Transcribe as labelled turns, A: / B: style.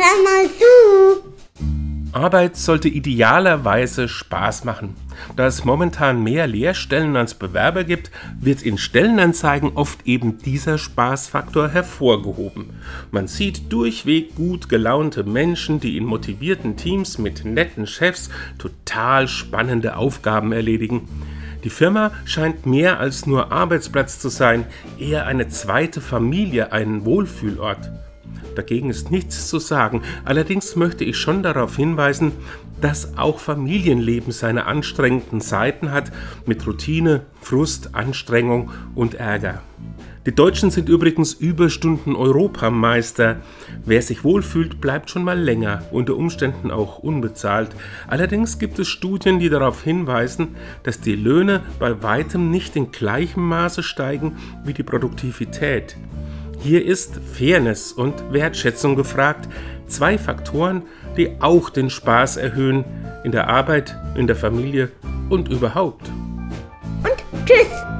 A: Hör mal zu!
B: Arbeit sollte idealerweise Spaß machen. Da es momentan mehr Lehrstellen als Bewerber gibt, wird in Stellenanzeigen oft eben dieser Spaßfaktor hervorgehoben. Man sieht durchweg gut gelaunte Menschen, die in motivierten Teams mit netten Chefs total spannende Aufgaben erledigen. Die Firma scheint mehr als nur Arbeitsplatz zu sein, eher eine zweite Familie, ein Wohlfühlort. Dagegen ist nichts zu sagen. Allerdings möchte ich schon darauf hinweisen, dass auch Familienleben seine anstrengenden Seiten hat, mit Routine, Frust, Anstrengung und Ärger. Die Deutschen sind übrigens Überstunden Europameister. Wer sich wohlfühlt, bleibt schon mal länger, unter Umständen auch unbezahlt. Allerdings gibt es Studien, die darauf hinweisen, dass die Löhne bei weitem nicht in gleichem Maße steigen wie die Produktivität. Hier ist Fairness und Wertschätzung gefragt, zwei Faktoren, die auch den Spaß erhöhen in der Arbeit, in der Familie und überhaupt.
A: Und tschüss!